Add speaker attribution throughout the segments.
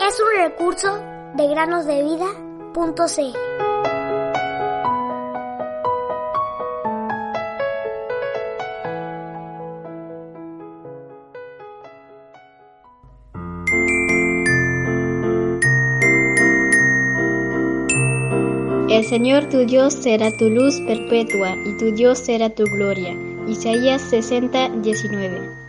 Speaker 1: Es un recurso de granosdevida.cl.
Speaker 2: El Señor tu Dios será tu luz perpetua y tu Dios será tu gloria. Isaías 60, 19.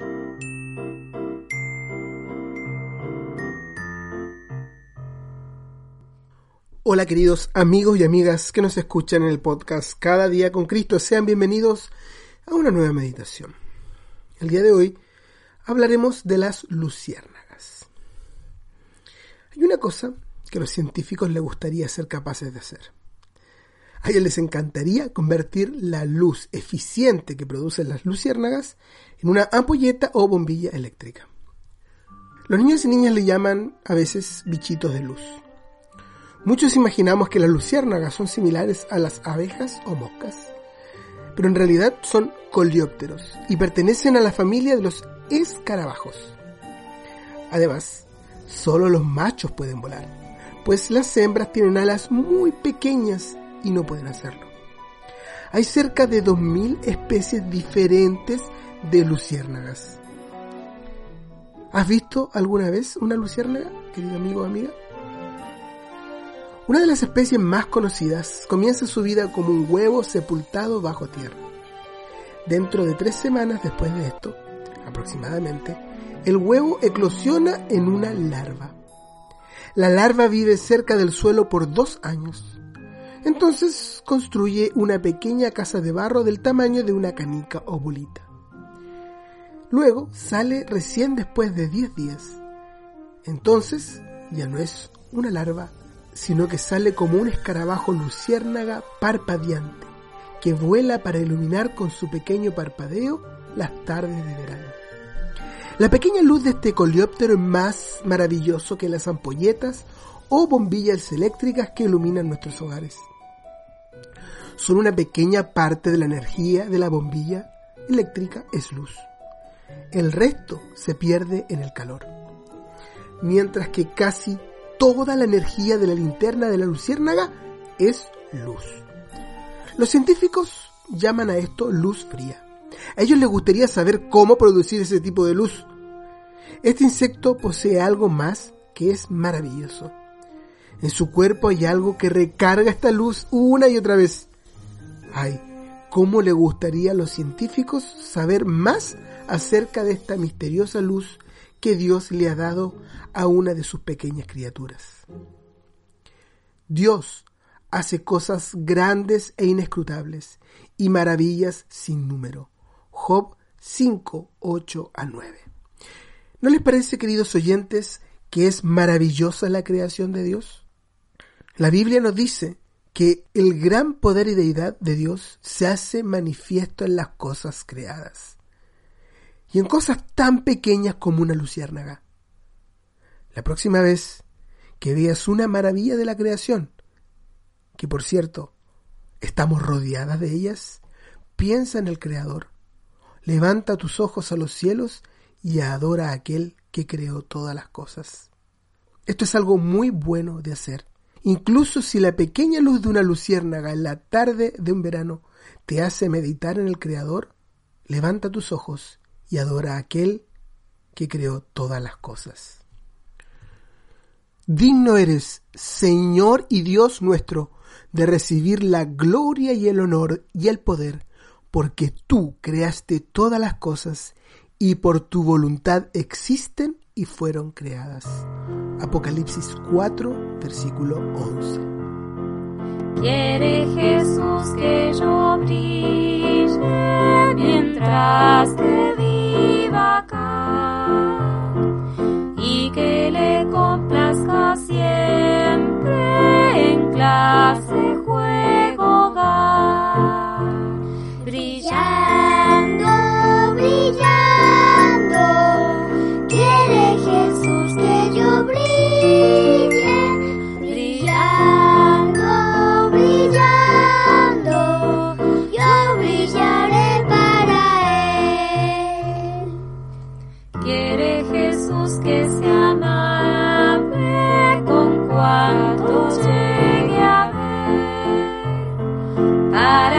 Speaker 3: Hola queridos amigos y amigas que nos escuchan en el podcast Cada día con Cristo, sean bienvenidos a una nueva meditación. El día de hoy hablaremos de las luciérnagas. Hay una cosa que a los científicos les gustaría ser capaces de hacer. A ellos les encantaría convertir la luz eficiente que producen las luciérnagas en una ampolleta o bombilla eléctrica. Los niños y niñas le llaman a veces bichitos de luz. Muchos imaginamos que las luciérnagas son similares a las abejas o moscas, pero en realidad son coleópteros y pertenecen a la familia de los escarabajos. Además, solo los machos pueden volar, pues las hembras tienen alas muy pequeñas y no pueden hacerlo. Hay cerca de 2.000 especies diferentes de luciérnagas. ¿Has visto alguna vez una luciérnaga, querido amigo o amiga? Una de las especies más conocidas comienza su vida como un huevo sepultado bajo tierra. Dentro de tres semanas después de esto, aproximadamente, el huevo eclosiona en una larva. La larva vive cerca del suelo por dos años. Entonces construye una pequeña casa de barro del tamaño de una canica o bolita. Luego sale recién después de 10 días. Entonces ya no es una larva, sino que sale como un escarabajo luciérnaga parpadeante, que vuela para iluminar con su pequeño parpadeo las tardes de verano. La pequeña luz de este coleóptero es más maravilloso que las ampolletas o bombillas eléctricas que iluminan nuestros hogares. Son una pequeña parte de la energía de la bombilla eléctrica es luz. El resto se pierde en el calor. Mientras que casi toda la energía de la linterna de la luciérnaga es luz. Los científicos llaman a esto luz fría. A ellos les gustaría saber cómo producir ese tipo de luz. Este insecto posee algo más que es maravilloso. En su cuerpo hay algo que recarga esta luz una y otra vez. Ay, cómo le gustaría a los científicos saber más acerca de esta misteriosa luz que Dios le ha dado a una de sus pequeñas criaturas. Dios hace cosas grandes e inescrutables y maravillas sin número. Job 5, 8 a 9. ¿No les parece, queridos oyentes, que es maravillosa la creación de Dios? La Biblia nos dice que el gran poder y deidad de Dios se hace manifiesto en las cosas creadas y en cosas tan pequeñas como una luciérnaga. La próxima vez que veas una maravilla de la creación, que por cierto, estamos rodeadas de ellas, piensa en el Creador, levanta tus ojos a los cielos y adora a aquel que creó todas las cosas. Esto es algo muy bueno de hacer. Incluso si la pequeña luz de una luciérnaga en la tarde de un verano te hace meditar en el Creador, levanta tus ojos y adora a aquel que creó todas las cosas. Digno eres, Señor y Dios nuestro, de recibir la gloria y el honor y el poder, porque tú creaste todas las cosas y por tu voluntad existen y fueron creadas. Apocalipsis 4, versículo 11.
Speaker 4: Quiere Jesús que yo brille clase. para